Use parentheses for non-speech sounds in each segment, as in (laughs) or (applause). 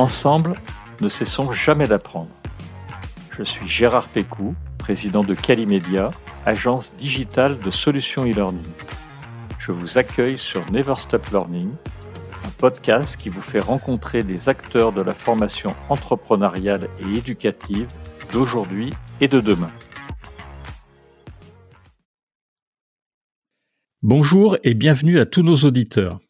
Ensemble, ne cessons jamais d'apprendre. Je suis Gérard Pécou, président de Calimedia, agence digitale de solutions e-learning. Je vous accueille sur Never Stop Learning, un podcast qui vous fait rencontrer des acteurs de la formation entrepreneuriale et éducative d'aujourd'hui et de demain. Bonjour et bienvenue à tous nos auditeurs.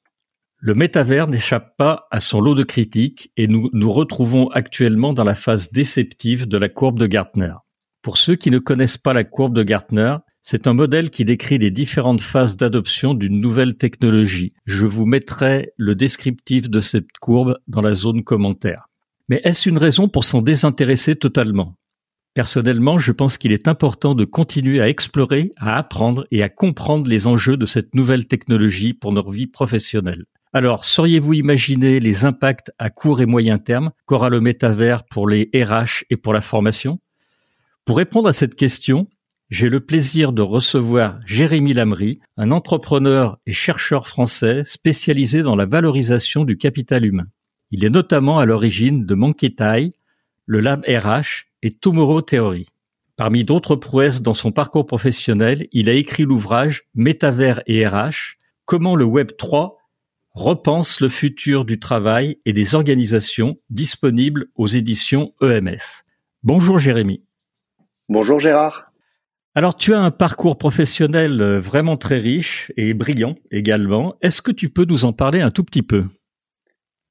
Le métavers n'échappe pas à son lot de critiques et nous nous retrouvons actuellement dans la phase déceptive de la courbe de Gartner. Pour ceux qui ne connaissent pas la courbe de Gartner, c'est un modèle qui décrit les différentes phases d'adoption d'une nouvelle technologie. Je vous mettrai le descriptif de cette courbe dans la zone commentaire. Mais est-ce une raison pour s'en désintéresser totalement? Personnellement, je pense qu'il est important de continuer à explorer, à apprendre et à comprendre les enjeux de cette nouvelle technologie pour nos vies professionnelles. Alors, sauriez-vous imaginer les impacts à court et moyen terme qu'aura le métavers pour les RH et pour la formation? Pour répondre à cette question, j'ai le plaisir de recevoir Jérémy Lamry, un entrepreneur et chercheur français spécialisé dans la valorisation du capital humain. Il est notamment à l'origine de Monkey le Lab RH et Tomorrow Theory. Parmi d'autres prouesses dans son parcours professionnel, il a écrit l'ouvrage Métavers et RH, comment le Web 3 repense le futur du travail et des organisations disponibles aux éditions EMS. Bonjour Jérémy. Bonjour Gérard. Alors tu as un parcours professionnel euh, vraiment très riche et brillant également. Est-ce que tu peux nous en parler un tout petit peu?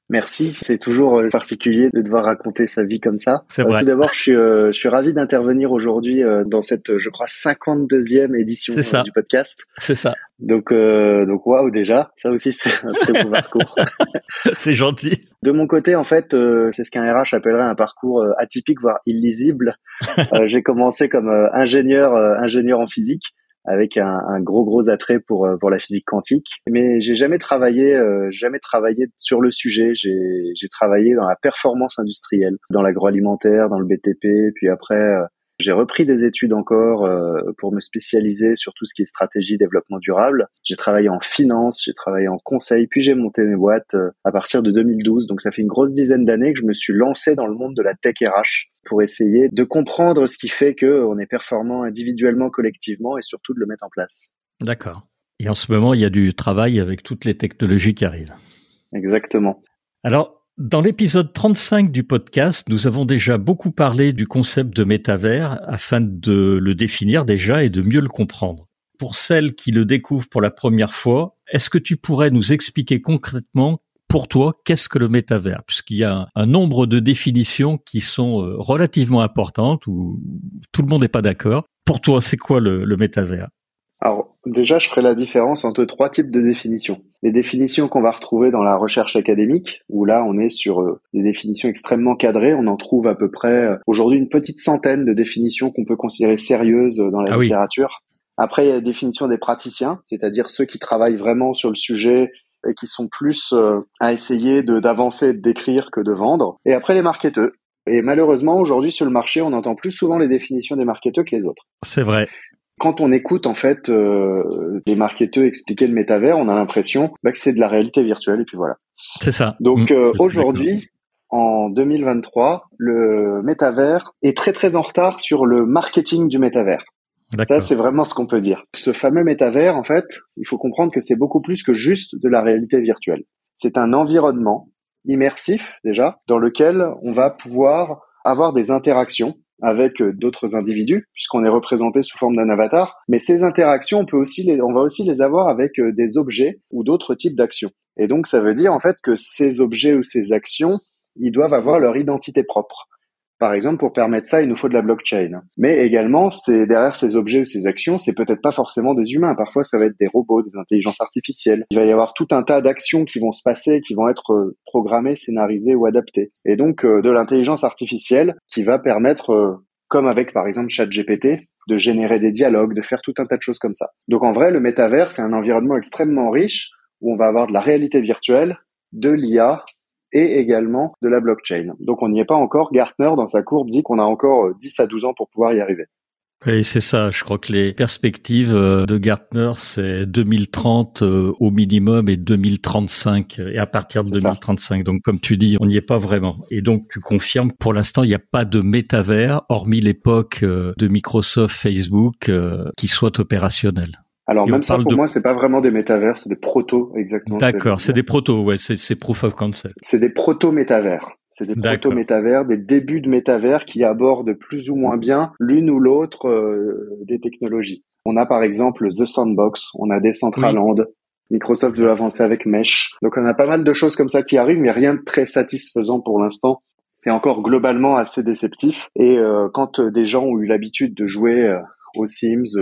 Merci. C'est toujours euh, particulier de devoir raconter sa vie comme ça. C'est vrai. Tout d'abord, je suis, euh, je suis ravi d'intervenir aujourd'hui euh, dans cette, je crois, 52e édition du podcast. C'est ça. Donc, donc waouh déjà. Ça aussi, c'est un très beau parcours. (laughs) c'est gentil. De mon côté, en fait, c'est ce qu'un RH appellerait un parcours atypique, voire illisible. (laughs) J'ai commencé comme ingénieur, ingénieur en physique avec un, gros gros attrait pour euh, pour la physique quantique. Mais j'ai jamais travaillé euh, jamais travaillé sur le sujet. J'ai j'ai travaillé dans la performance industrielle, dans l'agroalimentaire, dans le BTP, puis après euh, j'ai repris des études encore euh, pour me spécialiser sur tout ce qui est stratégie développement durable. J'ai travaillé en finance, j'ai travaillé en conseil, puis j'ai monté mes boîtes euh, à partir de 2012. Donc ça fait une grosse dizaine d'années que je me suis lancé dans le monde de la tech RH pour essayer de comprendre ce qui fait que on est performant individuellement, collectivement et surtout de le mettre en place. D'accord. Et en ce moment, il y a du travail avec toutes les technologies qui arrivent. Exactement. Alors, dans l'épisode 35 du podcast, nous avons déjà beaucoup parlé du concept de métavers afin de le définir déjà et de mieux le comprendre. Pour celles qui le découvrent pour la première fois, est-ce que tu pourrais nous expliquer concrètement pour toi, qu'est-ce que le métavers? Puisqu'il y a un nombre de définitions qui sont euh, relativement importantes, où tout le monde n'est pas d'accord. Pour toi, c'est quoi le, le métavers? Alors déjà, je ferai la différence entre trois types de définitions. Les définitions qu'on va retrouver dans la recherche académique, où là on est sur euh, des définitions extrêmement cadrées, on en trouve à peu près euh, aujourd'hui une petite centaine de définitions qu'on peut considérer sérieuses dans la ah littérature. Après, il y a la définition des praticiens, c'est-à-dire ceux qui travaillent vraiment sur le sujet et qui sont plus euh, à essayer d'avancer et de décrire que de vendre. Et après, les marketeurs. Et malheureusement, aujourd'hui sur le marché, on entend plus souvent les définitions des marketeurs que les autres. C'est vrai quand on écoute en fait euh, les marketeurs expliquer le métavers, on a l'impression bah, que c'est de la réalité virtuelle et puis voilà. C'est ça. Donc mmh. euh, aujourd'hui, en 2023, le métavers est très très en retard sur le marketing du métavers. Ça, c'est vraiment ce qu'on peut dire. Ce fameux métavers, en fait, il faut comprendre que c'est beaucoup plus que juste de la réalité virtuelle. C'est un environnement immersif déjà, dans lequel on va pouvoir avoir des interactions avec euh, d'autres individus puisqu'on est représenté sous forme d'un avatar. Mais ces interactions, on peut aussi on va aussi les avoir avec euh, des objets ou d'autres types d'actions. Et donc, ça veut dire en fait que ces objets ou ces actions, ils doivent avoir leur identité propre. Par exemple, pour permettre ça, il nous faut de la blockchain. Mais également, c'est derrière ces objets ou ces actions, c'est peut-être pas forcément des humains. Parfois, ça va être des robots, des intelligences artificielles. Il va y avoir tout un tas d'actions qui vont se passer, qui vont être euh, programmées, scénarisées ou adaptées. Et donc, euh, de l'intelligence artificielle qui va permettre, euh, comme avec par exemple ChatGPT, de générer des dialogues, de faire tout un tas de choses comme ça. Donc en vrai, le métavers, c'est un environnement extrêmement riche où on va avoir de la réalité virtuelle, de l'IA et également de la blockchain. Donc on n'y est pas encore. Gartner, dans sa courbe, dit qu'on a encore 10 euh, à 12 ans pour pouvoir y arriver. Oui, c'est ça. Je crois que les perspectives euh, de Gartner, c'est 2030 euh, au minimum et 2035 et à partir de 2035. Donc, comme tu dis, on n'y est pas vraiment. Et donc, tu confirmes, pour l'instant, il n'y a pas de métavers, hormis l'époque de Microsoft, Facebook, qui soit opérationnel. Alors même ça pour moi c'est pas vraiment des métavers, c'est des protos exactement. D'accord, c'est des protos, ouais, c'est proof of concept. C'est des proto métavers. C'est des proto-métavers, des débuts de métavers qui abordent plus ou moins bien l'une ou l'autre euh, des technologies. On a par exemple The Sandbox, on a Decentraland, Microsoft veut avancer avec Mesh. Donc on a pas mal de choses comme ça qui arrivent, mais rien de très satisfaisant pour l'instant. C'est encore globalement assez déceptif. Et euh, quand des gens ont eu l'habitude de jouer euh, aux Sims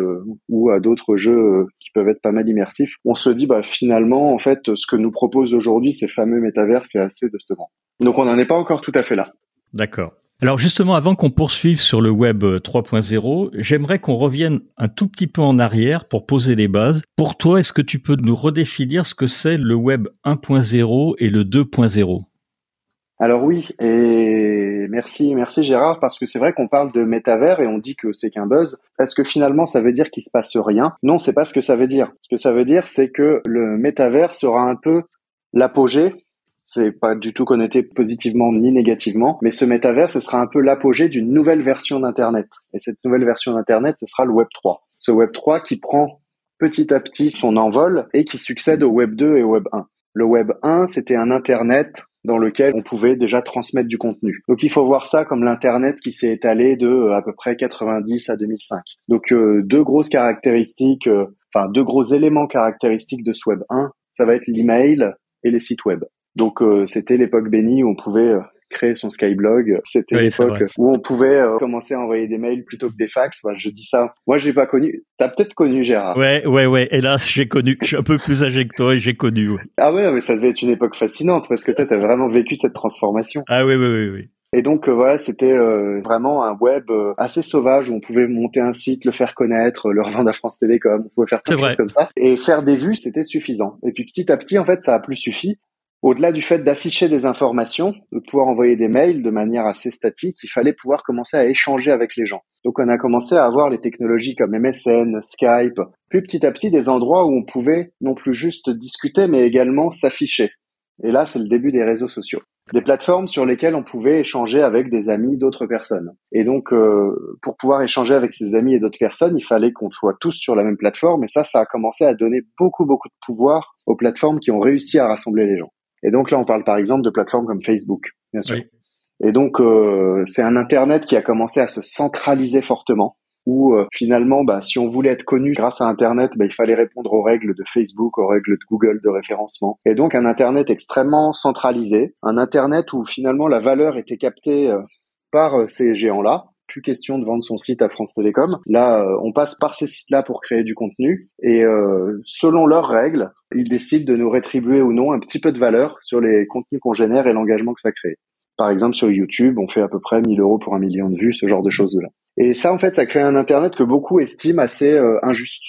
ou à d'autres jeux qui peuvent être pas mal immersifs, on se dit bah finalement en fait ce que nous propose aujourd'hui ces fameux métavers c'est assez décevant. Donc on n'en est pas encore tout à fait là. D'accord. Alors justement, avant qu'on poursuive sur le web 3.0, j'aimerais qu'on revienne un tout petit peu en arrière pour poser les bases. Pour toi, est-ce que tu peux nous redéfinir ce que c'est le web 1.0 et le 2.0 alors oui, et merci, merci Gérard, parce que c'est vrai qu'on parle de métavers et on dit que c'est qu'un buzz. Est-ce que finalement ça veut dire qu'il se passe rien? Non, c'est pas ce que ça veut dire. Ce que ça veut dire, c'est que le métavers sera un peu l'apogée c'est pas du tout connoté positivement ni négativement, mais ce métavers, ce sera un peu l'apogée d'une nouvelle version d'Internet. Et cette nouvelle version d'Internet, ce sera le Web 3. Ce Web 3 qui prend petit à petit son envol et qui succède au Web 2 et au Web 1. Le Web 1, c'était un Internet dans lequel on pouvait déjà transmettre du contenu. Donc il faut voir ça comme l'Internet qui s'est étalé de euh, à peu près 90 à 2005. Donc euh, deux grosses caractéristiques, euh, enfin deux gros éléments caractéristiques de ce Web 1, ça va être l'email et les sites web. Donc c'était l'époque bénie où on pouvait créer son Skyblog. C'était l'époque où on pouvait euh, commencer à envoyer des mails plutôt que des fax. je dis ça. Moi, j'ai pas connu. T'as peut-être connu Gérard. Ouais, ouais, ouais. Hélas, j'ai connu. Je suis un peu plus âgé que toi et j'ai connu. Ah ouais, mais ça devait être une époque fascinante parce que toi, t'as vraiment vécu cette transformation. Ah oui, oui, oui, oui. Et donc voilà, c'était vraiment un web assez sauvage où on pouvait monter un site, le faire connaître, le revendre à France Télécom, on pouvait faire plein de choses comme ça. Et faire des vues, c'était suffisant. Et puis petit à petit, en fait, ça a plus suffi. Au-delà du fait d'afficher des informations, de pouvoir envoyer des mails de manière assez statique, il fallait pouvoir commencer à échanger avec les gens. Donc on a commencé à avoir les technologies comme MSN, Skype, puis petit à petit des endroits où on pouvait non plus juste discuter, mais également s'afficher. Et là, c'est le début des réseaux sociaux. Des plateformes sur lesquelles on pouvait échanger avec des amis d'autres personnes. Et donc, euh, pour pouvoir échanger avec ses amis et d'autres personnes, il fallait qu'on soit tous sur la même plateforme. Et ça, ça a commencé à donner beaucoup, beaucoup de pouvoir aux plateformes qui ont réussi à rassembler les gens. Et donc là, on parle par exemple de plateformes comme Facebook, bien sûr. Et donc, euh, c'est un Internet qui a commencé à se centraliser fortement, où euh, finalement, bah, si on voulait être connu grâce à Internet, bah, il fallait répondre aux règles de Facebook, aux règles de Google de référencement. Et donc, un Internet extrêmement centralisé, un Internet où finalement la valeur était captée euh, par ces géants-là, plus question de vendre son site à France Télécom. Là, euh, on passe par ces sites-là pour créer du contenu et euh, selon leurs règles, ils décident de nous rétribuer ou non un petit peu de valeur sur les contenus qu'on génère et l'engagement que ça crée. Par exemple, sur YouTube, on fait à peu près 1000 euros pour un million de vues, ce genre de choses-là. Et ça, en fait, ça crée un Internet que beaucoup estiment assez euh, injuste.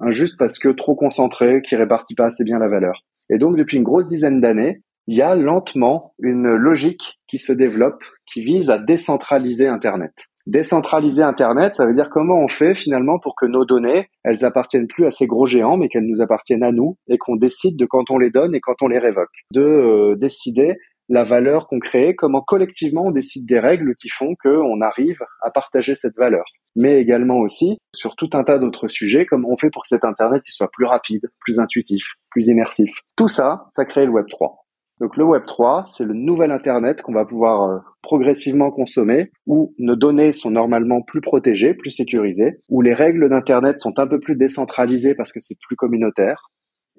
Injuste parce que trop concentré, qui répartit pas assez bien la valeur. Et donc, depuis une grosse dizaine d'années, il y a lentement une logique qui se développe qui vise à décentraliser Internet. Décentraliser Internet, ça veut dire comment on fait finalement pour que nos données, elles appartiennent plus à ces gros géants, mais qu'elles nous appartiennent à nous et qu'on décide de quand on les donne et quand on les révoque. De euh, décider la valeur qu'on crée, comment collectivement on décide des règles qui font qu'on arrive à partager cette valeur. Mais également aussi sur tout un tas d'autres sujets, comme on fait pour que cet Internet il soit plus rapide, plus intuitif, plus immersif. Tout ça, ça crée le Web 3. Donc le Web 3, c'est le nouvel Internet qu'on va pouvoir euh, progressivement consommer, où nos données sont normalement plus protégées, plus sécurisées, où les règles d'Internet sont un peu plus décentralisées parce que c'est plus communautaire,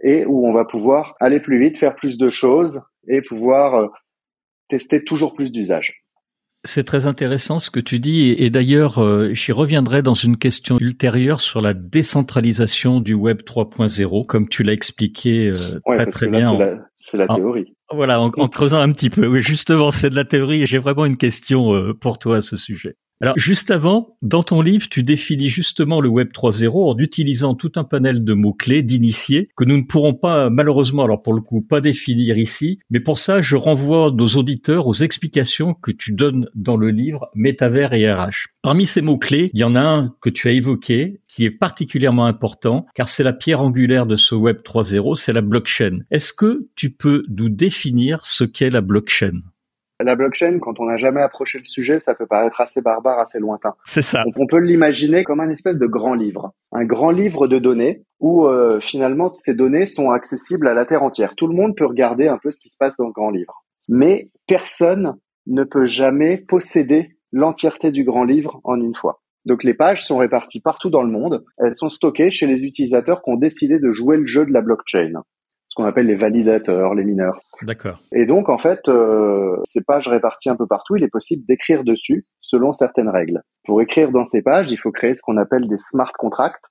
et où on va pouvoir aller plus vite, faire plus de choses et pouvoir euh, tester toujours plus d'usages. C'est très intéressant ce que tu dis et, d'ailleurs euh, j'y reviendrai dans une question ultérieure sur la décentralisation du web 3.0 comme tu l'as expliqué euh, très très bien. C'est la, théorie. Voilà, en, creusant un petit peu. Oui, justement, c'est de la théorie et j'ai vraiment une question euh, pour toi à ce sujet. Alors juste avant, dans ton livre, tu définis justement le Web 3.0 en utilisant tout un panel de mots-clés d'initiés que nous ne pourrons pas malheureusement, alors pour le coup, pas définir ici. Mais pour ça, je renvoie nos auditeurs aux explications que tu donnes dans le livre Métavers et RH. Parmi ces mots-clés, il y en a un que tu as évoqué qui est particulièrement important car c'est la pierre angulaire de ce Web 3.0, c'est la blockchain. Est-ce que tu peux nous définir ce qu'est la blockchain? La blockchain, quand on n'a jamais approché le sujet, ça peut paraître assez barbare, assez lointain. C'est ça. Donc on peut l'imaginer comme un espèce de grand livre, un grand livre de données où euh, finalement ces données sont accessibles à la terre entière. Tout le monde peut regarder un peu ce qui se passe dans ce grand livre, mais personne ne peut jamais posséder l'entièreté du grand livre en une fois. Donc les pages sont réparties partout dans le monde. Elles sont stockées chez les utilisateurs qui ont décidé de jouer le jeu de la blockchain ce qu'on appelle les validateurs, les mineurs. D'accord. Et donc en fait, euh, ces pages réparties un peu partout, il est possible d'écrire dessus selon certaines règles. Pour écrire dans ces pages, il faut créer ce qu'on appelle des smart contracts,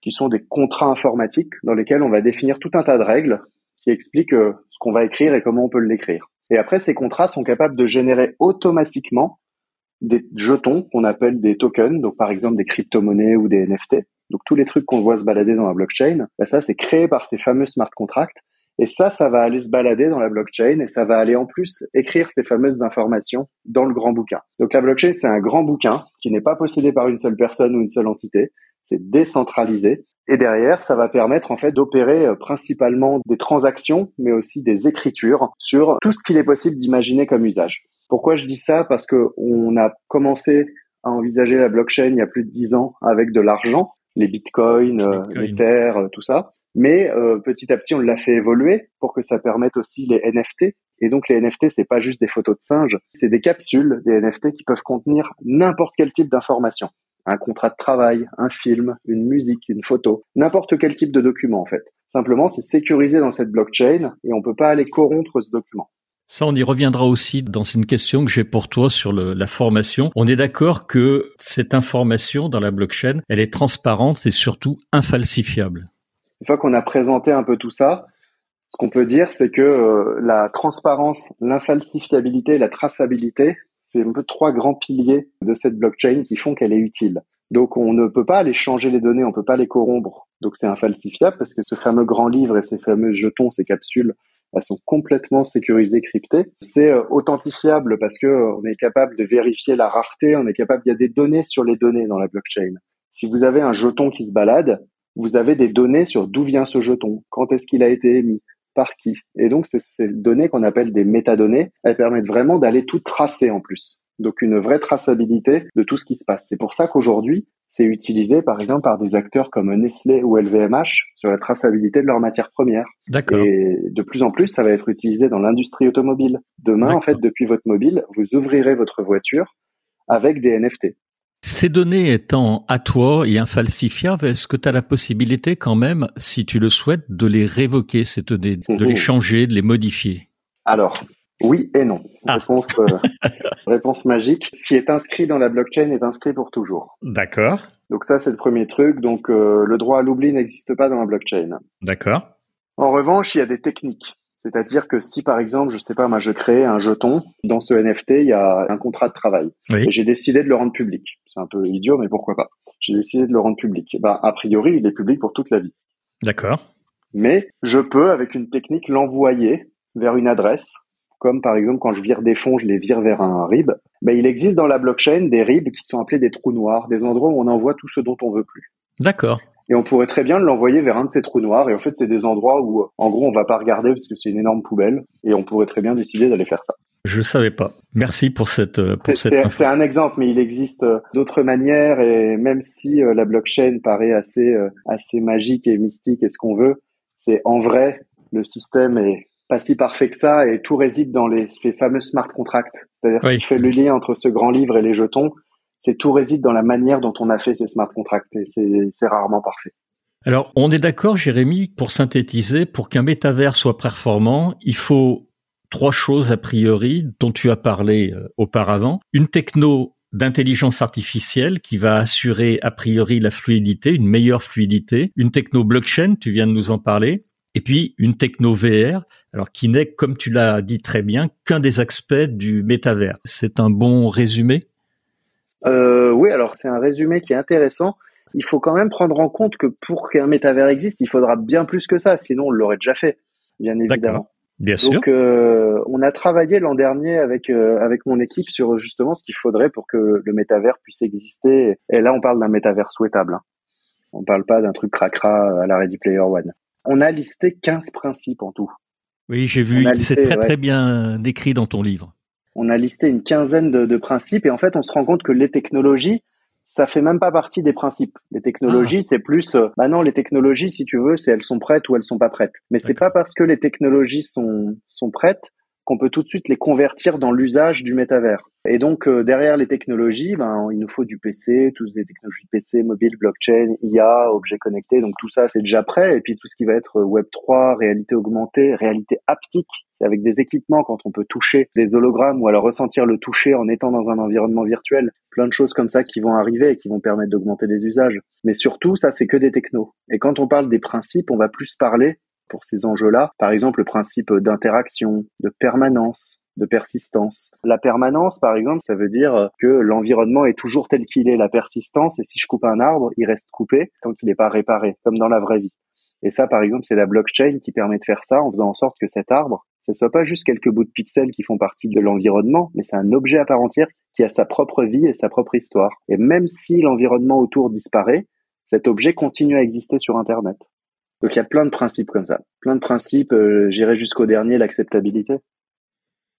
qui sont des contrats informatiques dans lesquels on va définir tout un tas de règles qui expliquent euh, ce qu'on va écrire et comment on peut l'écrire. Et après, ces contrats sont capables de générer automatiquement des jetons qu'on appelle des tokens, donc par exemple des crypto-monnaies ou des NFT. Donc tous les trucs qu'on voit se balader dans la blockchain, bah, ça c'est créé par ces fameux smart contracts et ça, ça va aller se balader dans la blockchain et ça va aller en plus écrire ces fameuses informations dans le grand bouquin. Donc la blockchain, c'est un grand bouquin qui n'est pas possédé par une seule personne ou une seule entité. C'est décentralisé. Et derrière, ça va permettre en fait d'opérer euh, principalement des transactions, mais aussi des écritures sur tout ce qu'il est possible d'imaginer comme usage. Pourquoi je dis ça? Parce que on a commencé à envisager la blockchain il y a plus de dix ans avec de l'argent, les bitcoins, euh, les terres, euh, tout ça. Mais euh, petit à petit, on l'a fait évoluer pour que ça permette aussi les NFT. Et donc les NFT, c'est pas juste des photos de singes, c'est des capsules, des NFT qui peuvent contenir n'importe quel type d'information. Un contrat de travail, un film, une musique, une photo, n'importe quel type de document en fait. Simplement, c'est sécurisé dans cette blockchain et on peut pas aller corrompre ce document. Ça, on y reviendra aussi dans une question que j'ai pour toi sur le, la formation. On est d'accord que cette information dans la blockchain, elle est transparente et surtout infalsifiable. Une fois qu'on a présenté un peu tout ça, ce qu'on peut dire, c'est que euh, la transparence, l'infalsifiabilité, la traçabilité, c'est un peu trois grands piliers de cette blockchain qui font qu'elle est utile. Donc on ne peut pas aller changer les données, on peut pas les corrompre. Donc c'est infalsifiable parce que ce fameux grand livre et ces fameux jetons, ces capsules, elles sont complètement sécurisées, cryptées. C'est euh, authentifiable parce que euh, on est capable de vérifier la rareté, on est capable, il y a des données sur les données dans la blockchain. Si vous avez un jeton qui se balade, vous avez des données sur d'où vient ce jeton, quand est-ce qu'il a été émis, par qui. Et donc, c'est ces données qu'on appelle des métadonnées. Elles permettent vraiment d'aller tout tracer en plus. Donc, une vraie traçabilité de tout ce qui se passe. C'est pour ça qu'aujourd'hui, c'est utilisé par exemple par des acteurs comme Nestlé ou LVMH sur la traçabilité de leurs matières premières. D'accord. Et de plus en plus, ça va être utilisé dans l'industrie automobile. Demain, en fait, depuis votre mobile, vous ouvrirez votre voiture avec des NFT. Ces données étant à toi et infalsifiables, est-ce que tu as la possibilité quand même, si tu le souhaites, de les révoquer, ces données, de les mhm. changer, de les modifier? Alors, oui et non. Ah. Réponse, euh, (laughs) réponse magique. Ce qui est inscrit dans la blockchain est inscrit pour toujours. D'accord. Donc ça, c'est le premier truc. Donc euh, le droit à l'oubli n'existe pas dans la blockchain. D'accord. En revanche, il y a des techniques. C'est-à-dire que si par exemple, je sais pas, moi je crée un jeton, dans ce NFT, il y a un contrat de travail. Et j'ai décidé de le rendre public. C'est un peu idiot, mais pourquoi pas. J'ai décidé de le rendre public. Bah, a priori, il est public pour toute la vie. D'accord. Mais je peux, avec une technique, l'envoyer vers une adresse. Comme par exemple, quand je vire des fonds, je les vire vers un RIB. Bah, il existe dans la blockchain des RIB qui sont appelés des trous noirs, des endroits où on envoie tout ce dont on veut plus. D'accord et on pourrait très bien l'envoyer vers un de ces trous noirs. Et en fait, c'est des endroits où, en gros, on va pas regarder parce que c'est une énorme poubelle, et on pourrait très bien décider d'aller faire ça. Je savais pas. Merci pour cette. Euh, pour cette c'est un exemple, mais il existe euh, d'autres manières. Et même si euh, la blockchain paraît assez assez magique et mystique et ce qu'on veut, c'est en vrai le système est pas si parfait que ça et tout réside dans les, ces fameux smart contracts. C'est-à-dire qu'il fait le lien entre ce grand livre et les jetons c'est tout réside dans la manière dont on a fait ces smart contracts et c'est rarement parfait. Alors, on est d'accord, Jérémy, pour synthétiser, pour qu'un métavers soit performant, il faut trois choses a priori dont tu as parlé euh, auparavant. Une techno d'intelligence artificielle qui va assurer a priori la fluidité, une meilleure fluidité, une techno blockchain, tu viens de nous en parler, et puis une techno VR, alors qui n'est, comme tu l'as dit très bien, qu'un des aspects du métavers. C'est un bon résumé? Euh, Oui, alors c'est un résumé qui est intéressant. Il faut quand même prendre en compte que pour qu'un métavers existe, il faudra bien plus que ça, sinon on l'aurait déjà fait, bien évidemment. Bien sûr. Donc, euh, on a travaillé l'an dernier avec euh, avec mon équipe sur justement ce qu'il faudrait pour que le métavers puisse exister. Et là, on parle d'un métavers souhaitable. Hein. On parle pas d'un truc cracra à la Ready Player One. On a listé 15 principes en tout. Oui, j'ai vu. C'est très très bien décrit dans ton livre. On a listé une quinzaine de, de principes et en fait, on se rend compte que les technologies ça fait même pas partie des principes. Les technologies, ah. c'est plus, euh, bah non, les technologies, si tu veux, c'est elles sont prêtes ou elles sont pas prêtes. Mais c'est pas parce que les technologies sont sont prêtes qu'on peut tout de suite les convertir dans l'usage du métavers. Et donc euh, derrière les technologies, ben il nous faut du PC, toutes les technologies PC, mobile, blockchain, IA, objets connectés. Donc tout ça c'est déjà prêt. Et puis tout ce qui va être Web 3, réalité augmentée, réalité haptique, c'est avec des équipements quand on peut toucher des hologrammes ou alors ressentir le toucher en étant dans un environnement virtuel. Plein de choses comme ça qui vont arriver et qui vont permettre d'augmenter les usages. Mais surtout, ça, c'est que des technos. Et quand on parle des principes, on va plus parler pour ces enjeux-là. Par exemple, le principe d'interaction, de permanence, de persistance. La permanence, par exemple, ça veut dire que l'environnement est toujours tel qu'il est. La persistance, et si je coupe un arbre, il reste coupé tant qu'il n'est pas réparé, comme dans la vraie vie. Et ça, par exemple, c'est la blockchain qui permet de faire ça en faisant en sorte que cet arbre, ce soit pas juste quelques bouts de pixels qui font partie de l'environnement, mais c'est un objet à part entière qui a sa propre vie et sa propre histoire. Et même si l'environnement autour disparaît, cet objet continue à exister sur Internet. Donc il y a plein de principes comme ça. Plein de principes, euh, j'irai jusqu'au dernier, l'acceptabilité.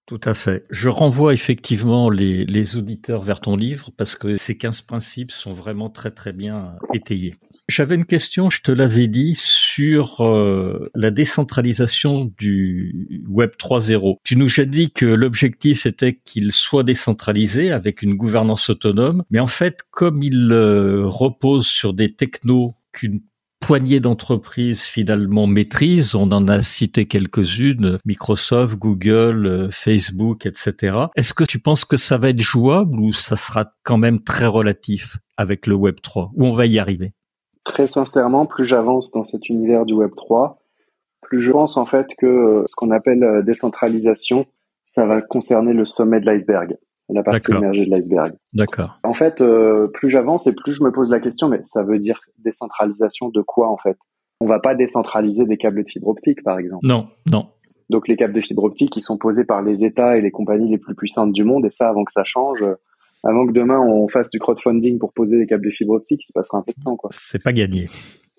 Tout à fait. Je renvoie effectivement les, les auditeurs vers ton livre parce que ces 15 principes sont vraiment très très bien étayés. J'avais une question, je te l'avais dit, sur euh, la décentralisation du Web 3.0. Tu nous as dit que l'objectif était qu'il soit décentralisé avec une gouvernance autonome, mais en fait, comme il euh, repose sur des technos qu'une poignée d'entreprises finalement maîtrisent, on en a cité quelques-unes, Microsoft, Google, euh, Facebook, etc. Est-ce que tu penses que ça va être jouable ou ça sera quand même très relatif avec le Web 3, ou on va y arriver? Très sincèrement, plus j'avance dans cet univers du Web 3, plus je pense en fait que euh, ce qu'on appelle euh, décentralisation, ça va concerner le sommet de l'iceberg, la partie émergée de l'iceberg. D'accord. En fait, euh, plus j'avance et plus je me pose la question, mais ça veut dire décentralisation de quoi en fait? On va pas décentraliser des câbles de fibre optique, par exemple. Non, non. Donc les câbles de fibre optique, ils sont posés par les États et les compagnies les plus puissantes du monde, et ça, avant que ça change, avant que demain on fasse du crowdfunding pour poser des câbles de fibre optique, il se passera un peu de temps, quoi. C'est pas gagné.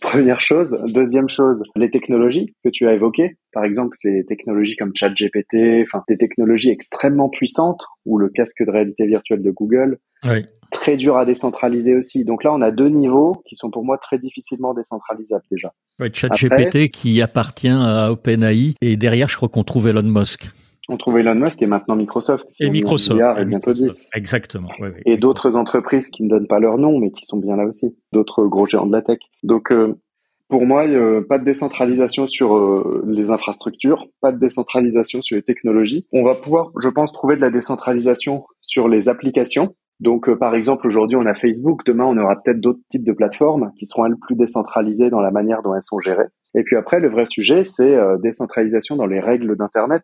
Première chose. Deuxième chose, les technologies que tu as évoquées. Par exemple, les technologies comme ChatGPT, enfin, des technologies extrêmement puissantes, ou le casque de réalité virtuelle de Google. Oui. Très dur à décentraliser aussi. Donc là, on a deux niveaux qui sont pour moi très difficilement décentralisables déjà. Oui, ChatGPT qui appartient à OpenAI et derrière, je crois qu'on trouve Elon Musk. On trouve Elon Musk et maintenant Microsoft. Et Microsoft. Et, bientôt 10. Exactement. Et d'autres entreprises qui ne donnent pas leur nom, mais qui sont bien là aussi. D'autres gros géants de la tech. Donc, euh, pour moi, pas de décentralisation sur euh, les infrastructures, pas de décentralisation sur les technologies. On va pouvoir, je pense, trouver de la décentralisation sur les applications. Donc, euh, par exemple, aujourd'hui, on a Facebook. Demain, on aura peut-être d'autres types de plateformes qui seront elles plus décentralisées dans la manière dont elles sont gérées. Et puis après, le vrai sujet, c'est décentralisation dans les règles d'Internet.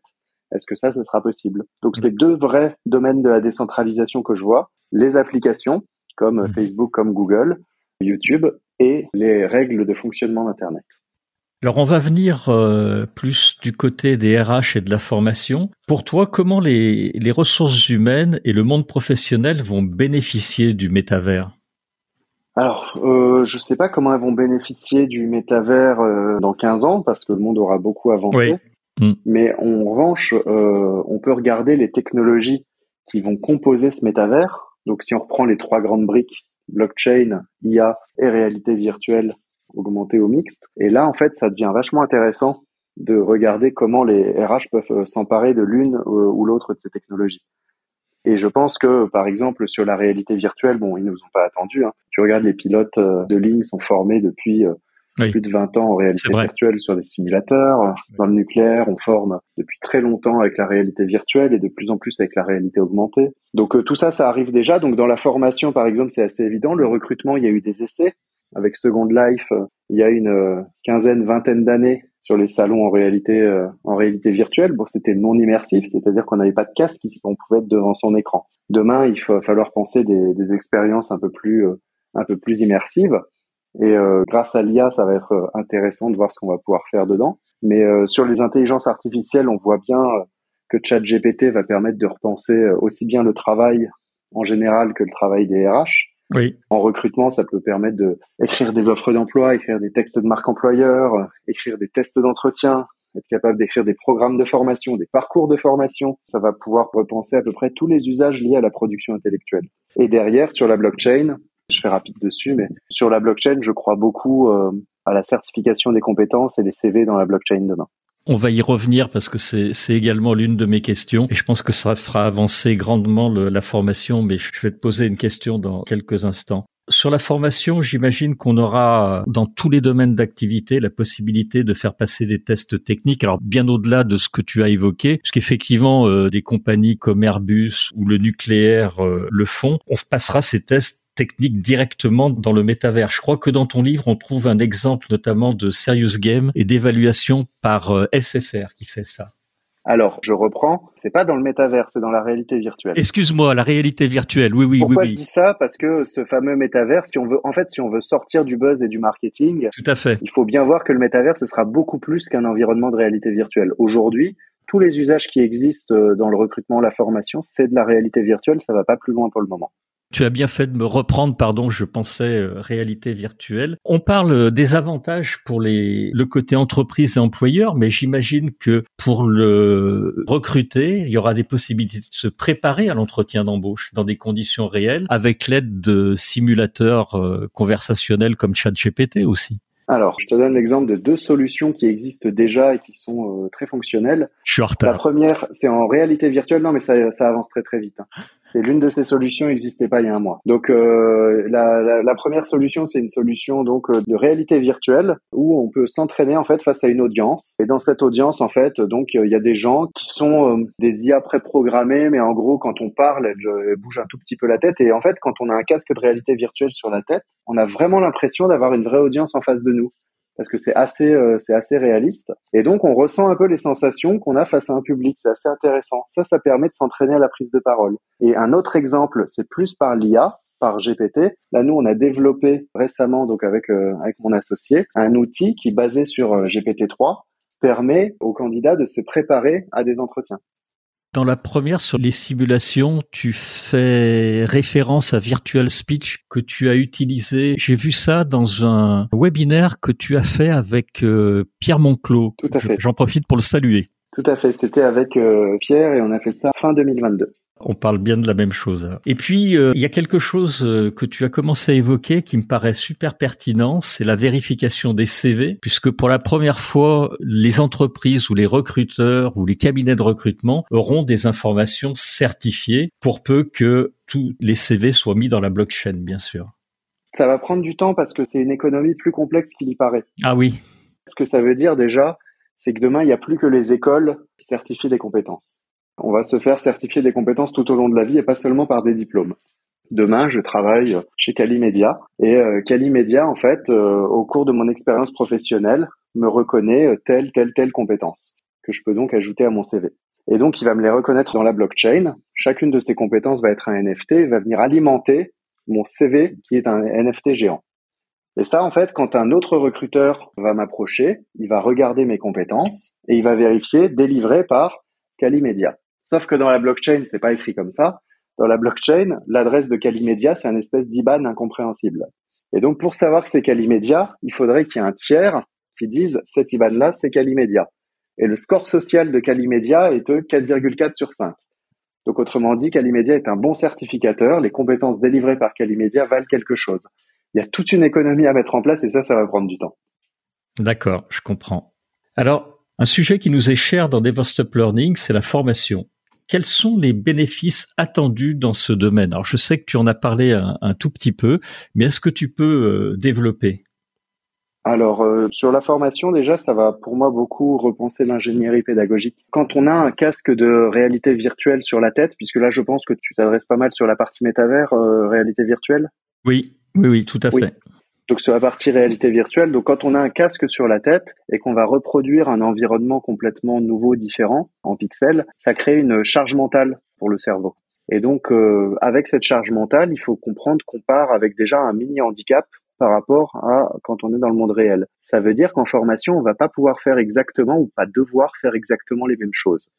Est-ce que ça, ce sera possible? Donc, c'est deux vrais domaines de la décentralisation que je vois. Les applications, comme mhm. Facebook, comme Google, YouTube, et les règles de fonctionnement d'Internet. Alors on va venir euh, plus du côté des RH et de la formation. Pour toi, comment les, les ressources humaines et le monde professionnel vont bénéficier du métavers? Alors, euh, je ne sais pas comment elles vont bénéficier du métavers euh, dans 15 ans, parce que le monde aura beaucoup avancé. Oui. Mm. Mais en revanche, euh, on peut regarder les technologies qui vont composer ce métavers. Donc, si on reprend les trois grandes briques, blockchain, IA et réalité virtuelle augmentée ou mixte, et là, en fait, ça devient vachement intéressant de regarder comment les RH peuvent euh, s'emparer de l'une euh, ou l'autre de ces technologies. Et je pense que, par exemple, sur la réalité virtuelle, bon, ils nous ont pas attendu. Hein. Tu regardes les pilotes de ligne sont formés depuis plus de 20 ans en réalité virtuelle sur des simulateurs. Dans le nucléaire, on forme depuis très longtemps avec la réalité virtuelle et de plus en plus avec la réalité augmentée. Donc euh, tout ça, ça arrive déjà. Donc dans la formation, par exemple, c'est assez évident. Le recrutement, il y a eu des essais avec Second Life. il y a une euh, quinzaine, vingtaine d'années, sur les salons en réalité euh, en réalité virtuelle. Bon, c'était non immersif, c'est-à-dire qu'on n'avait pas de casque, on pouvait être devant son écran. Demain, il va falloir penser des, des expériences un peu plus euh, un peu plus immersives. Et euh, grâce à l'IA, ça va être intéressant de voir ce qu'on va pouvoir faire dedans. Mais sur les intelligences artificielles, on voit bien que ChatGPT va permettre de repenser aussi bien le travail en général que le travail des RH. Oui. En recrutement, ça peut permettre de écrire des offres d'emploi, écrire des textes de marque employeur, écrire des tests d'entretien, être capable d'écrire des programmes de formation, des parcours de formation. Ça va pouvoir repenser à peu près tous les usages liés à la production intellectuelle. Et derrière, sur la blockchain, je fais rapide dessus, mais sur la blockchain, je crois beaucoup euh, à la certification des compétences et des CV dans la blockchain demain. On va y revenir parce que c'est également l'une de mes questions et je pense que ça fera avancer grandement la formation, mais je vais te poser une question dans quelques instants. Sur la formation, j'imagine qu'on aura dans tous les domaines d'activité la possibilité de faire passer des tests techniques. Alors bien au-delà de ce que tu as évoqué, puisqu'effectivement euh, des compagnies comme Airbus ou le nucléaire euh, le font, on passera ces tests technique directement dans le métavers. Je crois que dans ton livre, on trouve un exemple notamment de Serious Game et d'évaluation par euh, SFR qui fait ça. Alors, je reprends, c'est pas dans le métavers, c'est dans la réalité virtuelle. Excuse-moi, la réalité virtuelle. Oui, oui, Pourquoi oui, je dis ça? Parce que ce fameux métavers, si on veut, en fait, si on veut sortir du buzz et du marketing, tout à fait. Il faut bien voir que le métavers, ce sera beaucoup plus qu'un environnement de réalité virtuelle. Aujourd'hui, tous les usages qui existent euh, dans le recrutement, la formation, c'est de la réalité virtuelle. Ça va pas plus loin pour le moment. Tu as bien fait de me reprendre, pardon, je pensais euh, réalité virtuelle. On parle euh, des avantages pour les, le côté entreprise et employeur, mais j'imagine que pour le recruter, il y aura des possibilités de se préparer à l'entretien d'embauche dans des conditions réelles avec l'aide de simulateurs euh, conversationnels comme ChatGPT aussi. Alors, je te donne l'exemple de deux solutions qui existent déjà et qui sont très fonctionnelles. Je suis en retard. La première, c'est en réalité virtuelle. Non, mais ça, ça avance très très vite. Hein. Et l'une de ces solutions n'existait pas il y a un mois. Donc euh, la, la, la, première solution, c'est une solution donc euh, de réalité virtuelle où on peut s'entraîner en fait face à une audience. Et dans cette audience, en fait, donc il y a des gens qui sont euh, des IA préprogrammés, mais en gros, quand on parle, elles, bougent un tout petit peu la tête. Et en fait, quand on a un casque de réalité virtuelle sur la tête, on a vraiment l'impression d'avoir une vraie audience en face de nous parce que c'est assez euh, c'est assez réaliste et donc on ressent un peu les sensations qu'on a face à un public c'est assez intéressant ça ça permet de s'entraîner à la prise de parole et un autre exemple c'est plus par l'IA par GPT. Là, nous, on a développé récemment, donc avec euh, avec mon associé, un outil qui, basé sur euh, GPT-3, permet aux candidats de se préparer à des entretiens. Dans la première sur les simulations, tu fais référence à Virtual Speech que tu as utilisé. J'ai vu ça dans un webinaire que tu as fait avec euh, Pierre Monclos. Tout à fait. J'en profite pour le saluer. Tout à fait. C'était avec euh, Pierre et on a fait ça fin 2022. On parle bien de la même chose. Et puis, euh, il y a quelque chose euh, que tu as commencé à évoquer qui me paraît super pertinent, c'est la vérification des CV, puisque pour la première fois, les entreprises ou les recruteurs ou les cabinets de recrutement auront des informations certifiées pour peu que tous les CV soient mis dans la blockchain, bien sûr. Ça va prendre du temps parce que c'est une économie plus complexe qu'il y paraît. Ah oui. Ce que ça veut dire déjà, c'est que demain, il n'y a plus que les écoles qui certifient les compétences. On va se faire certifier des compétences tout au long de la vie et pas seulement par des diplômes. Demain, je travaille chez Calimedia et euh, Calimedia, en fait, euh, au cours de mon expérience professionnelle, me reconnaît euh, telle, telle, telle compétence que je peux donc ajouter à mon CV. Et donc, il va me les reconnaître dans la blockchain. Chacune de ces compétences va être un NFT et va venir alimenter mon CV qui est un NFT géant. Et ça, en fait, quand un autre recruteur va m'approcher, il va regarder mes compétences et il va vérifier délivré par Calimedia. Sauf que dans la blockchain, c'est pas écrit comme ça. Dans la blockchain, l'adresse de Calimedia, c'est un espèce d'IBAN incompréhensible. Et donc, pour savoir que c'est Calimedia, il faudrait qu'il y ait un tiers qui dise cet IBAN-là, c'est Calimedia. Et le score social de Calimedia est de 4,4 sur 5. Donc, autrement dit, Calimedia est un bon certificateur. Les compétences délivrées par Calimedia valent quelque chose. Il y a toute une économie à mettre en place et ça, ça va prendre du temps. D'accord, je comprends. Alors, un sujet qui nous est cher dans DevOps Learning, c'est la formation quels sont les bénéfices attendus dans ce domaine? Alors, je sais que tu en as parlé un, tout petit peu, mais est-ce que tu peux euh, développer? Alors euh, sur la formation déjà, ça va pour moi beaucoup repenser l'ingénierie pédagogique. Quand on a un casque de réalité virtuelle sur la tête, puisque là je pense que tu t'adresses pas mal sur la partie métavers, euh, réalité virtuelle? Oui, oui, oui, tout à fait. Donc sur la partie réalité virtuelle, donc quand on a un casque sur la tête et qu'on va reproduire un environnement complètement nouveau, différent en pixels, ça crée une charge mentale pour le cerveau. Et donc euh, avec cette charge mentale, il faut comprendre qu'on part avec déjà un mini handicap par rapport à quand on est dans le monde réel. Ça veut dire qu'en formation, on va pas pouvoir faire exactement ou pas devoir faire exactement les mêmes choses.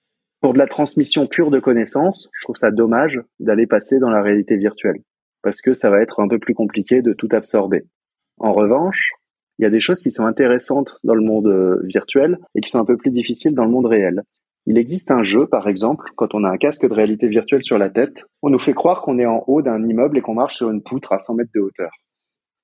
Pour de la transmission pure de connaissances, je trouve ça dommage d'aller passer dans la réalité virtuelle parce que ça va être un peu plus compliqué de tout absorber. En revanche, il y a des choses qui sont intéressantes dans le monde euh, virtuel et qui sont un peu plus difficiles dans le monde réel. Il existe un jeu, par exemple, quand on a un casque de réalité virtuelle sur la tête, on nous fait croire qu'on est en haut d'un immeuble et qu'on marche sur une poutre à 100 mètres de hauteur.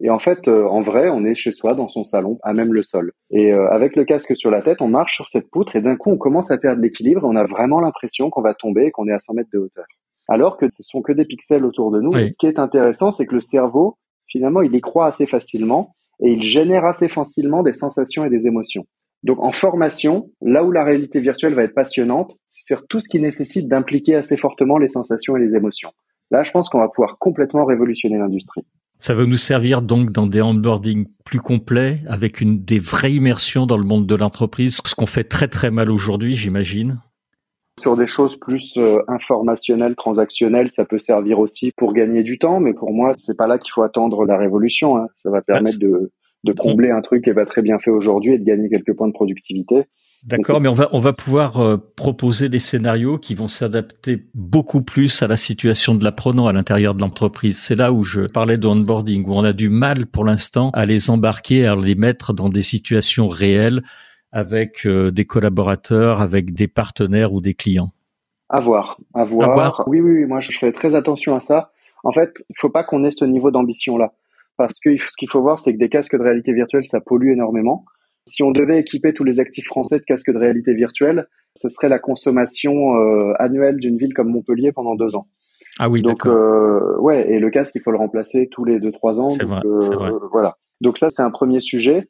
Et en fait, euh, en vrai, on est chez soi, dans son salon, à même le sol. Et euh, avec le casque sur la tête, on marche sur cette poutre et d'un coup, on commence à perdre l'équilibre et on a vraiment l'impression qu'on va tomber et qu'on est à 100 mètres de hauteur. Alors que ce sont que des pixels autour de nous. Et ce qui est intéressant, c'est que le cerveau, finalement, il y croit assez facilement et il génère assez facilement des sensations et des émotions. Donc en formation, là où la réalité virtuelle va être passionnante, c'est tout ce qui nécessite d'impliquer assez fortement les sensations et les émotions. Là, je pense qu'on va pouvoir complètement révolutionner l'industrie. Ça va nous servir donc dans des onboarding plus complets, avec des vraies immersions dans le monde de l'entreprise, ce qu'on fait très très mal aujourd'hui, j'imagine. Sur des choses plus euh, informationnelles, transactionnelles, ça peut servir aussi pour gagner du temps, mais pour moi, c'est pas là qu'il faut attendre la révolution. Hein. Ça va permettre de, de combler un truc qui va très bien fait aujourd'hui et de gagner quelques points de productivité. D'accord, mais on va on va pouvoir euh, proposer des scénarios qui vont s'adapter beaucoup plus à la situation de l'apprenant à l'intérieur de l'entreprise. C'est là où je parlais de onboarding, où on a du mal pour l'instant à les embarquer, à les mettre dans des situations réelles avec euh, des collaborateurs, avec des partenaires ou des clients. À voir, à voir. Oui, oui, oui, moi je ferai très attention à ça. En fait, il faut pas qu'on ait ce niveau d'ambition là, parce que ce qu'il faut voir, c'est que des casques de réalité virtuelle, ça pollue énormément. Si on devait équiper tous les actifs français de casques de réalité virtuelle, ce serait la consommation euh, annuelle d'une ville comme Montpellier pendant deux ans. Ah oui, donc euh, ouais, et le casque, il faut le remplacer tous les deux trois ans. C'est vrai, euh, Voilà. Donc ça, c'est un premier sujet.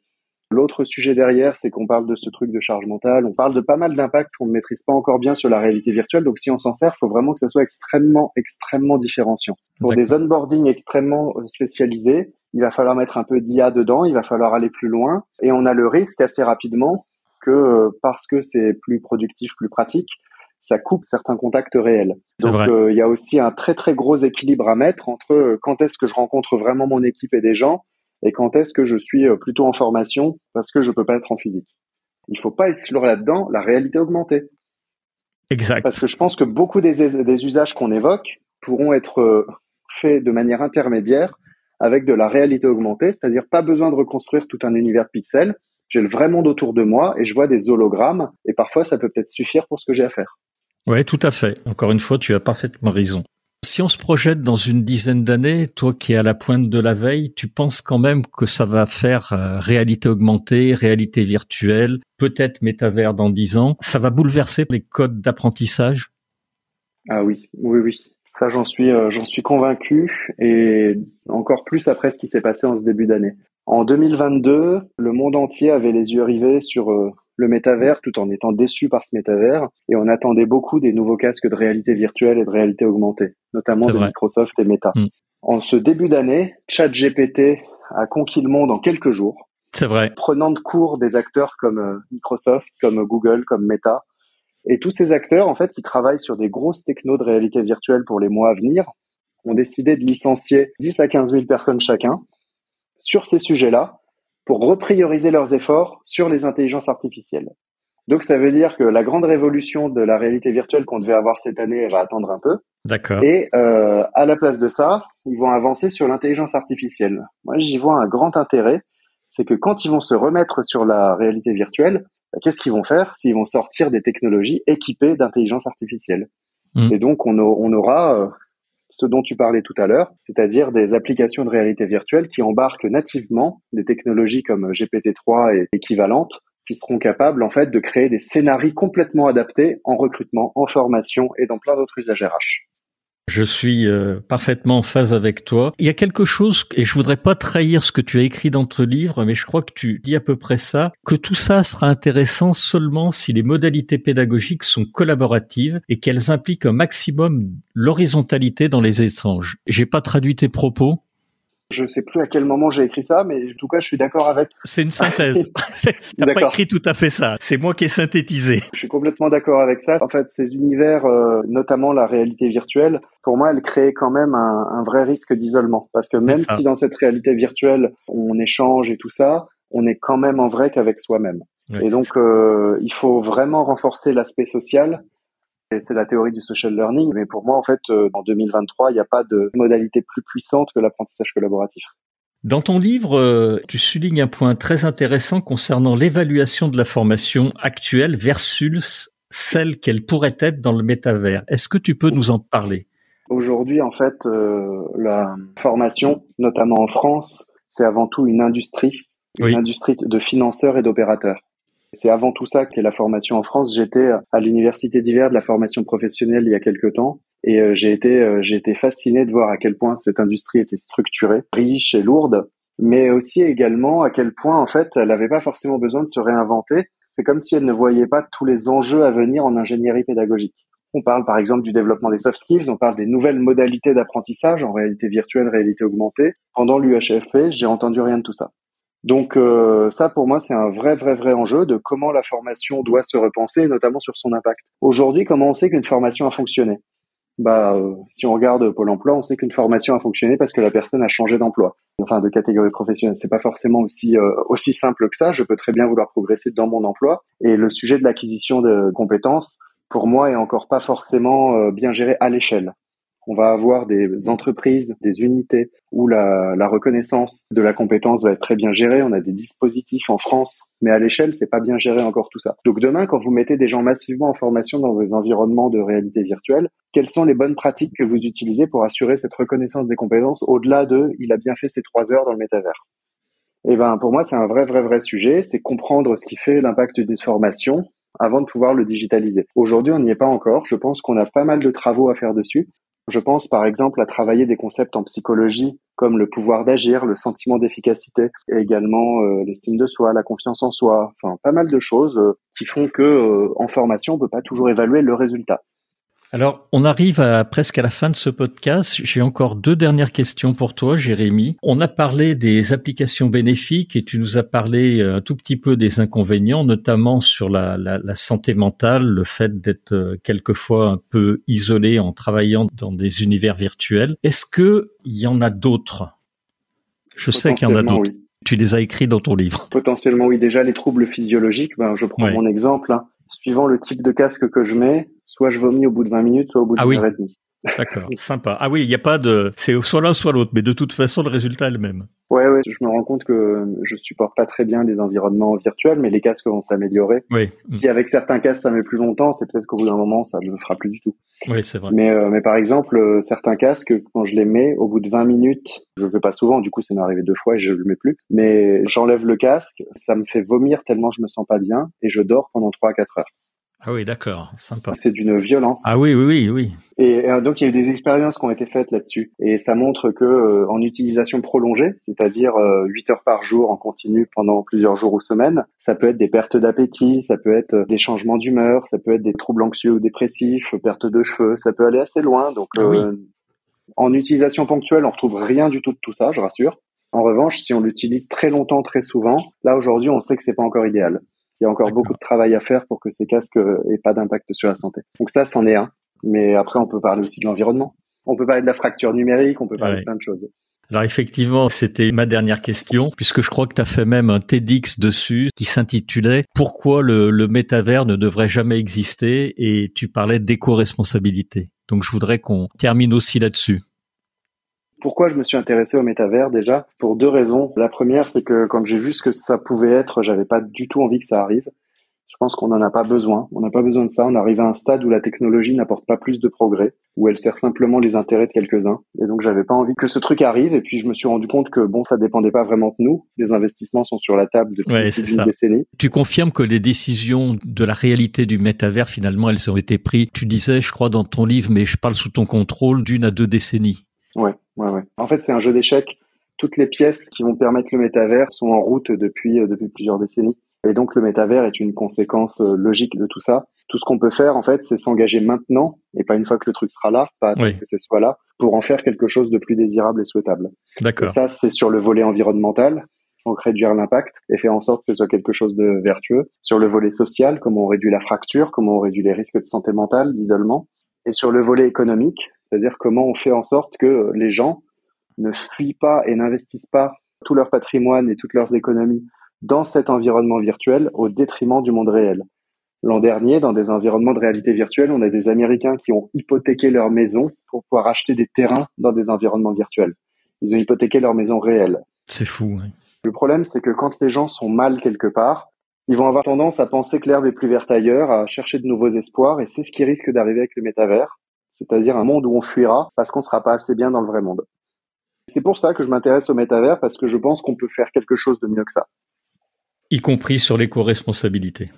L'autre sujet derrière, c'est qu'on parle de ce truc de charge mentale. On parle de pas mal d'impacts qu'on ne maîtrise pas encore bien sur la réalité virtuelle. Donc, si on s'en sert, il faut vraiment que ça soit extrêmement, extrêmement différenciant. Pour des onboarding extrêmement spécialisés, il va falloir mettre un peu d'IA dedans, il va falloir aller plus loin. Et on a le risque assez rapidement que euh, parce que c'est plus productif, plus pratique, ça coupe certains contacts réels. Donc euh, il y a aussi un très très gros équilibre à mettre entre euh, quand est-ce que je rencontre vraiment mon équipe et des gens et quand est-ce que je suis plutôt en formation? Parce que je peux pas être en physique. Il faut pas exclure là-dedans la réalité augmentée. Exact. Parce que je pense que beaucoup des, des usages qu'on évoque pourront être faits de manière intermédiaire avec de la réalité augmentée, c'est-à-dire pas besoin de reconstruire tout un univers de pixels. J'ai le vrai monde autour de moi et je vois des hologrammes et parfois ça peut peut-être suffire pour ce que j'ai à faire. Oui, tout à fait. Encore une fois, tu as parfaitement raison. Si on se projette dans une dizaine d'années, toi qui es à la pointe de la veille, tu penses quand même que ça va faire euh, réalité augmentée, réalité virtuelle, peut-être métavers dans dix ans. Ça va bouleverser les codes d'apprentissage? Ah oui, oui, oui. Ça, j'en suis, euh, suis convaincu, et encore plus après ce qui s'est passé en ce début d'année. En 2022, le monde entier avait les yeux rivés sur euh, le métavers, tout en étant déçu par ce métavers, et on attendait beaucoup des nouveaux casques de réalité virtuelle et de réalité augmentée, notamment de Microsoft et Meta. Mm. En ce début d'année, ChatGPT a conquis le monde en quelques jours. C'est vrai. Prenant de cours des acteurs comme euh, Microsoft, comme Google, comme Meta, et tous ces acteurs, en fait, qui travaillent sur des grosses technos de réalité virtuelle pour les mois à venir, ont décidé de licencier 10 à 15 000 personnes chacun sur ces sujets-là pour reprioriser leurs efforts sur les intelligences artificielles. Donc ça veut dire que la grande révolution de la réalité virtuelle qu'on devait avoir cette année, elle va attendre un peu. D'accord. Et euh, à la place de ça, ils vont avancer sur l'intelligence artificielle. Moi, j'y vois un grand intérêt, c'est que quand ils vont se remettre sur la réalité virtuelle, bah, qu'est-ce qu'ils vont faire S'ils vont sortir des technologies équipées d'intelligence artificielle? Mm. Et donc, on, aura euh, ce dont tu parlais tout à l'heure, c'est-à-dire des applications de réalité virtuelle qui embarquent nativement des technologies comme GPT-3 et équivalentes qui seront capables en fait de créer des scénarios complètement adaptés en recrutement, en formation et dans plein d'autres usages RH. Je suis euh, parfaitement en phase avec toi. Il y a quelque chose, et je voudrais pas trahir ce que tu as écrit dans ton livre, mais je crois que tu dis à peu près ça, que tout ça sera intéressant seulement si les modalités pédagogiques sont collaboratives et qu'elles impliquent un maximum l'horizontalité dans les échanges. J'ai pas traduit tes propos. Je sais plus à quel moment j'ai écrit ça, mais en tout cas, je suis d'accord avec. C'est une synthèse. (laughs) T'as pas écrit tout à fait ça. C'est moi qui ai synthétisé. Je suis complètement d'accord avec ça. En fait, ces univers, euh, notamment la réalité virtuelle, pour moi, elle crée quand même un, un vrai risque d'isolement. Parce que même si dans cette réalité virtuelle, on échange et tout ça, on est quand même en vrai qu'avec soi-même. et donc, euh, il faut vraiment renforcer l'aspect social c'est la théorie du social learning, mais pour moi, en fait, euh, en 2023, il n'y a pas de modalité plus puissante que l'apprentissage collaboratif. Dans ton livre, euh, tu soulignes un point très intéressant concernant l'évaluation de la formation actuelle versus celle qu'elle pourrait être dans le métavers. Est-ce que tu peux nous en parler? Aujourd'hui, en fait, euh, la formation, notamment en France, c'est avant tout une industrie, une industrie de financeurs et d'opérateurs. C'est avant tout ça qu'est la formation en France. J'étais à l'université d'hiver de la formation professionnelle il y a quelque temps et euh, j'ai été euh, j'ai été fasciné de voir à quel point cette industrie était structurée, riche et lourde, mais aussi également à quel point en fait elle n'avait pas forcément besoin de se réinventer. C'est comme si elle ne voyait pas tous les enjeux à venir en ingénierie pédagogique. On parle par exemple du développement des soft skills, on parle des nouvelles modalités d'apprentissage en réalité virtuelle, réalité augmentée. Pendant l'UHFP, j'ai entendu rien de tout ça. Donc euh, ça, pour moi, c'est un vrai, vrai, vrai enjeu de comment la formation doit se repenser, notamment sur son impact. Aujourd'hui, comment on sait qu'une formation a fonctionné? Bah, euh, si on regarde Pôle Emploi, on sait qu'une formation a fonctionné parce que la personne a changé d'emploi, enfin de catégorie professionnelle. C'est pas forcément aussi euh, aussi simple que ça. Je peux très bien vouloir progresser dans mon emploi. Et le sujet de l'acquisition de compétences, pour moi, est encore pas forcément bien géré à l'échelle on va avoir des entreprises, des unités où la, reconnaissance de la compétence va être très bien gérée. On a des dispositifs en France, mais à l'échelle, c'est pas bien géré encore tout ça. Donc demain, quand vous mettez des gens massivement en formation dans vos environnements de réalité virtuelle, quelles sont les bonnes pratiques que vous utilisez pour assurer cette reconnaissance des compétences au-delà de il a bien fait ses trois heures dans le métavers Eh ben, pour moi, c'est un vrai, vrai, vrai sujet. C'est comprendre ce qui fait l'impact des formations avant de pouvoir le digitaliser. Aujourd'hui, on n'y est pas encore. Je pense qu'on a pas mal de travaux à faire dessus. Je pense par exemple à travailler des concepts en psychologie comme le pouvoir d'agir, le sentiment d'efficacité, et également euh, l'estime de soi, la confiance en soi, enfin pas mal de choses euh, qui font que euh, en formation on peut pas toujours évaluer le résultat. Alors, on arrive à, presque à la fin de ce podcast. J'ai encore deux dernières questions pour toi, Jérémy. On a parlé des applications bénéfiques et tu nous as parlé euh, un tout petit peu des inconvénients, notamment sur la, santé mentale, le fait d'être euh, quelquefois un peu isolé en travaillant dans des univers virtuels. Est-ce que il y en a d'autres? Je sais qu'il y en a d'autres. Tu les as écrits dans ton livre. Potentiellement, oui. Déjà, les troubles physiologiques, ben, je prends mon exemple. Hein suivant le type de casque que je mets, soit je vomis au bout de 20 minutes, soit au bout de ah heure et demie. D'accord, (laughs) sympa. Ah oui, il n'y a pas de, c'est soit l'un soit l'autre, mais de toute façon le résultat est le même. Ouais, ouais, je me rends compte que je supporte pas très bien les environnements virtuels, mais les casques vont s'améliorer. Oui. Si avec certains casques ça met plus longtemps, c'est peut-être qu'au bout d'un moment ça ne le fera plus du tout. Oui, c'est vrai. Mais, euh, mais par exemple, euh, certains casques, quand je les mets, au bout de 20 minutes, je le fais pas souvent, du coup ça m'est arrivé deux fois et je le mets plus, mais j'enlève le casque, ça me fait vomir tellement je me sens pas bien et je dors pendant 3 à 4 heures. Ah oui, d'accord, sympa. C'est d'une violence. Ah oui, oui, oui, oui. Et euh, donc il y a eu des expériences qui ont été faites là-dessus, et ça montre que euh, en utilisation prolongée, c'est-à-dire euh, 8 heures par jour en continu pendant plusieurs jours ou semaines, ça peut être des pertes d'appétit, ça peut être des changements d'humeur, ça peut être des troubles anxieux ou dépressifs, perte de cheveux, ça peut aller assez loin. Donc ah euh, en utilisation ponctuelle, on retrouve rien du tout de tout ça, je rassure. En revanche, si on l'utilise très longtemps, très souvent, là aujourd'hui, on sait que c'est pas encore idéal. Il y a encore beaucoup de travail à faire pour que ces casques euh, aient pas d'impact sur la santé. Donc ça, c'en est un. Mais après, on peut parler aussi de l'environnement. On peut parler de la fracture numérique, on peut parler de plein de choses. Alors effectivement, c'était ma dernière question, puisque je crois que tu as fait même un TEDx dessus qui s'intitulait Pourquoi le, le métavers ne devrait jamais exister? et tu parlais d'éco-responsabilité. Donc je voudrais qu'on termine aussi là-dessus. Pourquoi je me suis intéressé au métavers déjà? Pour deux raisons. La première, c'est que quand j'ai vu ce que ça pouvait être, j'avais pas du tout envie que ça arrive. Je pense qu'on n'en a pas besoin. On n'a pas besoin de ça. On arrive à un stade où la technologie n'apporte pas plus de progrès, où elle sert simplement les intérêts de quelques-uns. Et donc, j'avais pas envie que ce truc arrive. Et puis, je me suis rendu compte que bon, ça dépendait pas vraiment de nous. Les investissements sont sur la table depuis une décennie. Tu confirmes que les décisions de la réalité du métavers, finalement, elles ont été prises. Tu disais, je crois, dans ton livre, mais je parle sous ton contrôle, d'une à deux décennies. Ouais, ouais, ouais. En fait, c'est un jeu d'échecs. Toutes les pièces qui vont permettre le métavers sont en route depuis, euh, depuis plusieurs décennies. Et donc le métavers est une conséquence euh, logique de tout ça. Tout ce qu'on peut faire, en fait, c'est s'engager maintenant, et pas une fois que le truc sera là, pas attendre que ce soit là, pour en faire quelque chose de plus désirable et souhaitable. D'accord. Ça, c'est sur le volet environnemental, donc réduire l'impact et faire en sorte que ce soit quelque chose de vertueux. Sur le volet social, comment on réduit la fracture, comment on réduit les risques de santé mentale, d'isolement. Et sur le volet économique, c'est-à-dire comment on fait en sorte que les gens ne fuient pas et n'investissent pas tout leur patrimoine et toutes leurs économies dans cet environnement virtuel au détriment du monde réel. L'an dernier, dans des environnements de réalité virtuelle, on a des Américains qui ont hypothéqué leur maison pour pouvoir acheter des terrains dans des environnements virtuels. Ils ont hypothéqué leur maison réelle. C'est fou. Oui. Le problème, c'est que quand les gens sont mal quelque part, ils vont avoir tendance à penser que l'herbe est plus verte ailleurs, à chercher de nouveaux espoirs, et c'est ce qui risque d'arriver avec le métavers, c'est-à-dire un monde où on fuira parce qu'on sera pas assez bien dans le vrai monde. C'est pour ça que je m'intéresse au métavers, parce que je pense qu'on peut faire quelque chose de mieux que ça y compris sur l'éco-responsabilité.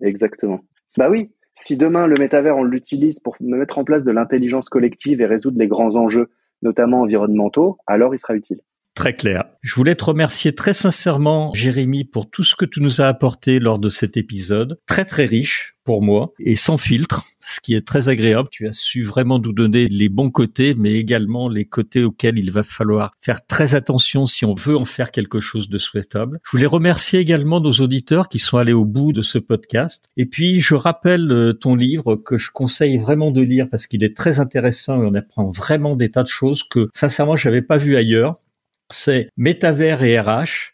Exactement. Bah oui, si demain le métavers on l'utilise pour mettre en place de l'intelligence collective et résoudre les grands enjeux, notamment environnementaux, alors il sera utile. Très clair. Je voulais te remercier très sincèrement, Jérémy, pour tout ce que tu nous as apporté lors de cet épisode. Très très riche pour moi et sans filtre, ce qui est très agréable. Tu as su vraiment nous donner les bons côtés, mais également les côtés auxquels il va falloir faire très attention si on veut en faire quelque chose de souhaitable. Je voulais remercier également nos auditeurs qui sont allés au bout de ce podcast. Et puis, je rappelle euh, ton livre que je conseille vraiment de lire parce qu'il est très intéressant et on apprend vraiment des tas de choses que, sincèrement, j'avais pas vu ailleurs c'est Métavers et RH,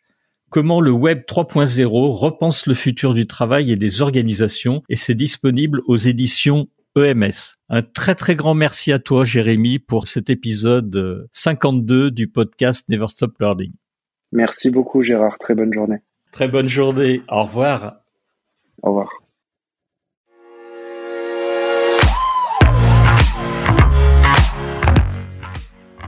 comment le Web 3.0 repense le futur du travail et des organisations, et c'est disponible aux éditions EMS. Un très très grand merci à toi Jérémy pour cet épisode 52 du podcast Never Stop Learning. Merci beaucoup Gérard, très bonne journée. Très bonne journée, au revoir. Au revoir.